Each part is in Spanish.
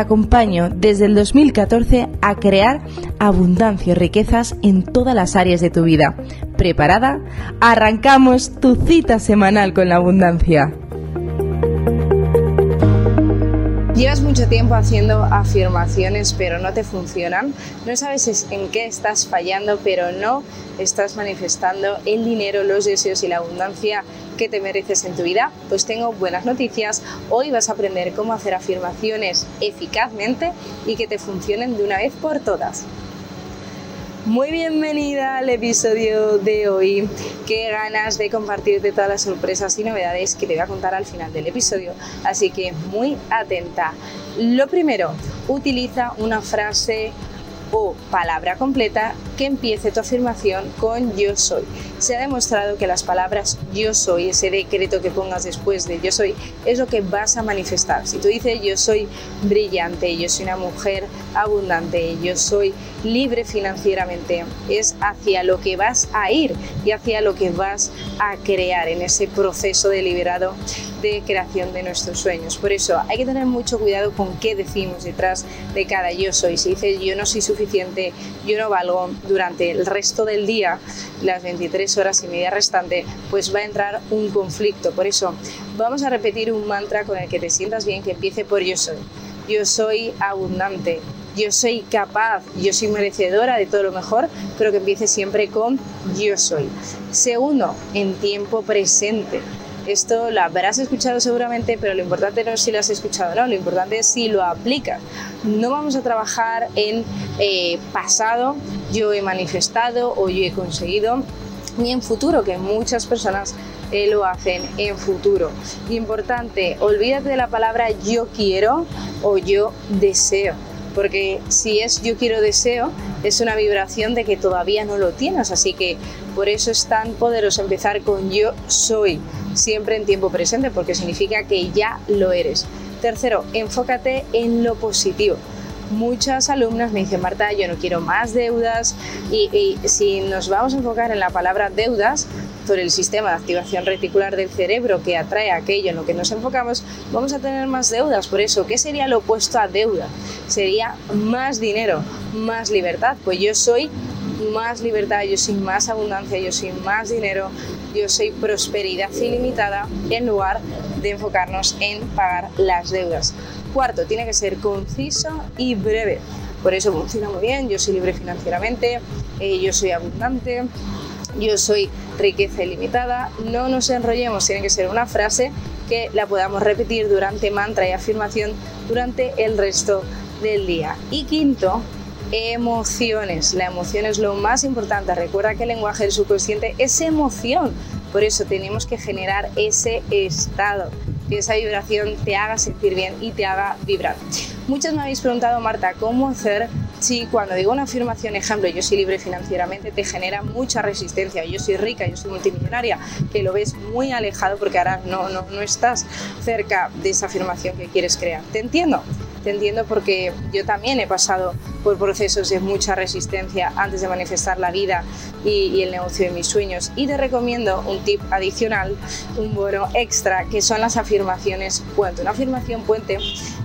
acompaño desde el 2014 a crear abundancia y riquezas en todas las áreas de tu vida. ¿Preparada? Arrancamos tu cita semanal con la abundancia. Llevas mucho tiempo haciendo afirmaciones pero no te funcionan. No sabes en qué estás fallando pero no estás manifestando el dinero, los deseos y la abundancia que te mereces en tu vida. Pues tengo buenas noticias. Hoy vas a aprender cómo hacer afirmaciones eficazmente y que te funcionen de una vez por todas. Muy bienvenida al episodio de hoy. Qué ganas de compartirte todas las sorpresas y novedades que te voy a contar al final del episodio. Así que muy atenta. Lo primero, utiliza una frase o palabra completa que empiece tu afirmación con yo soy. Se ha demostrado que las palabras yo soy, ese decreto que pongas después de yo soy, es lo que vas a manifestar. Si tú dices yo soy brillante, yo soy una mujer abundante, yo soy libre financieramente, es hacia lo que vas a ir y hacia lo que vas a crear en ese proceso deliberado de creación de nuestros sueños. Por eso hay que tener mucho cuidado con qué decimos detrás de cada yo soy. Si dices yo no soy suficiente, yo no valgo durante el resto del día, las 23 horas y media restante, pues va a entrar un conflicto. Por eso vamos a repetir un mantra con el que te sientas bien que empiece por yo soy. Yo soy abundante, yo soy capaz, yo soy merecedora de todo lo mejor, pero que empiece siempre con yo soy. Segundo, en tiempo presente. Esto lo habrás escuchado seguramente, pero lo importante no es si lo has escuchado no, lo importante es si lo aplicas. No vamos a trabajar en eh, pasado, yo he manifestado o yo he conseguido, ni en futuro, que muchas personas eh, lo hacen en futuro. Importante, olvídate de la palabra yo quiero o yo deseo porque si es yo quiero deseo, es una vibración de que todavía no lo tienes, así que por eso es tan poderoso empezar con yo soy, siempre en tiempo presente, porque significa que ya lo eres. Tercero, enfócate en lo positivo muchas alumnas me dicen, Marta, yo no quiero más deudas y, si nos vamos a enfocar en la palabra deudas, por el sistema de activación reticular del cerebro que atrae aquello en lo que nos enfocamos, vamos a tener más deudas. Por eso, ¿qué sería lo opuesto a deuda? Sería más dinero, más libertad. Pues yo soy más libertad, yo soy más abundancia, yo soy más dinero, yo soy prosperidad ilimitada en lugar de enfocarnos en pagar las deudas. Cuarto, tiene que ser conciso y breve. Por eso funciona muy bien, yo soy libre financieramente, eh, yo soy abundante, yo soy riqueza ilimitada. No nos enrollemos, tiene que ser una frase que la podamos repetir durante mantra y afirmación durante el resto del día. Y quinto, emociones. La emoción es lo más importante. Recuerda que el lenguaje del subconsciente es emoción. Por eso tenemos que generar ese estado, que esa vibración te haga sentir bien y te haga vibrar. Muchas me habéis preguntado, Marta, ¿cómo hacer si cuando digo una afirmación, ejemplo, yo soy libre financieramente, te genera mucha resistencia, yo soy rica, yo soy multimillonaria, que lo ves muy alejado porque ahora no, no, no estás cerca de esa afirmación que quieres crear. ¿Te entiendo? Te entiendo porque yo también he pasado por procesos de mucha resistencia antes de manifestar la vida y, el negocio de mis sueños. Y te recomiendo un tip adicional, un bono extra, que son las afirmaciones puente. Una afirmación puente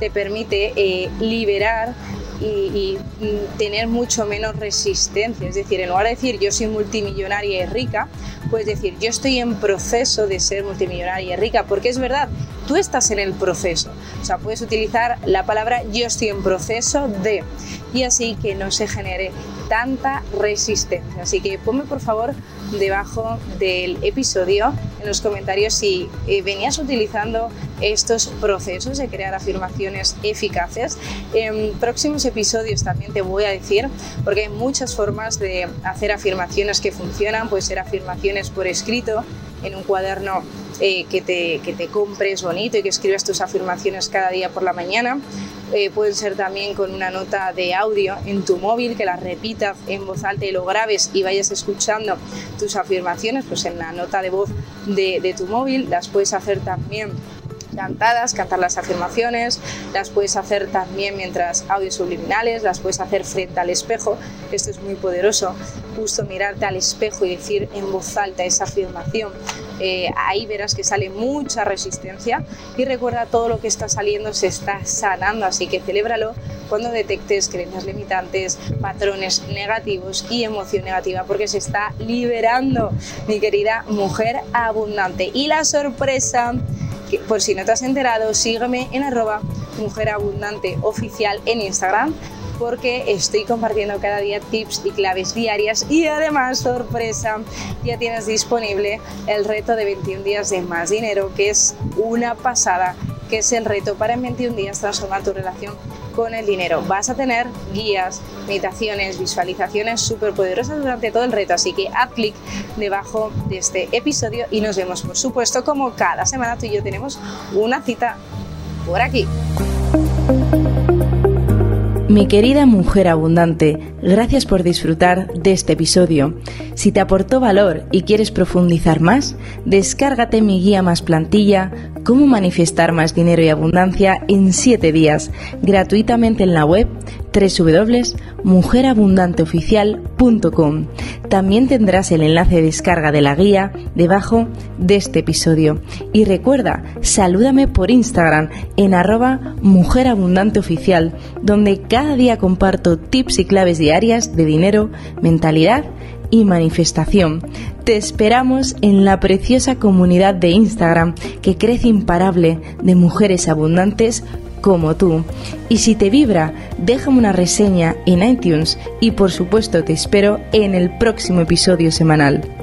te permite eh, liberar y, mm, tener mucho menos resistencia. Es decir, en lugar de decir yo soy multimillonaria y rica, puedes decir yo estoy en proceso de ser multimillonaria y rica, porque es verdad, tú estás en el proceso. O sea, puedes utilizar la palabra yo estoy en proceso de y así que no se genere tanta resistencia. Así que ponme por favor debajo del episodio en los comentarios si eh, venías utilizando estos procesos de crear afirmaciones eficaces. En próximos episodios también te voy a decir, porque hay muchas formas de hacer afirmaciones que funcionan, puede ser afirmaciones por escrito en un cuaderno eh, que, te, que te compres bonito y que escribas tus afirmaciones cada día por la mañana. Eh, pueden ser también con una nota de audio en tu móvil, que la repitas en voz alta y lo grabes y vayas escuchando tus afirmaciones, pues en la nota de voz de, de tu móvil. Las puedes hacer también cantadas, cantar las afirmaciones, las puedes hacer también mientras audios subliminales, las puedes hacer frente al espejo, esto es muy poderoso, justo mirarte al espejo y decir en voz alta esa afirmación, eh, ahí verás que sale mucha resistencia y recuerda todo lo que está saliendo se está sanando, así que celébralo cuando detectes creencias limitantes, patrones negativos y emoción negativa, porque se está liberando, mi querida mujer abundante. Y la sorpresa por si no te has enterado, sígueme en arroba mujerabundante oficial en Instagram porque estoy compartiendo cada día tips y claves diarias y además, sorpresa, ya tienes disponible el reto de 21 días de más dinero, que es una pasada, que es el reto para en 21 días transformar tu relación con el dinero. Vas a tener guías, meditaciones, visualizaciones súper poderosas durante todo el reto, así que haz clic debajo de este episodio y nos vemos, por supuesto, como cada semana tú y yo tenemos una cita por aquí. Mi querida mujer abundante, gracias por disfrutar de este episodio. Si te aportó valor y quieres profundizar más, descárgate mi guía más plantilla, cómo manifestar más dinero y abundancia en 7 días, gratuitamente en la web www.mujerabundanteoficial.com. También tendrás el enlace de descarga de la guía debajo de este episodio. Y recuerda, salúdame por Instagram en arroba mujerabundanteoficial, donde cada día comparto tips y claves diarias de dinero, mentalidad y manifestación. Te esperamos en la preciosa comunidad de Instagram que crece imparable de mujeres abundantes como tú. Y si te vibra, déjame una reseña en iTunes y por supuesto te espero en el próximo episodio semanal.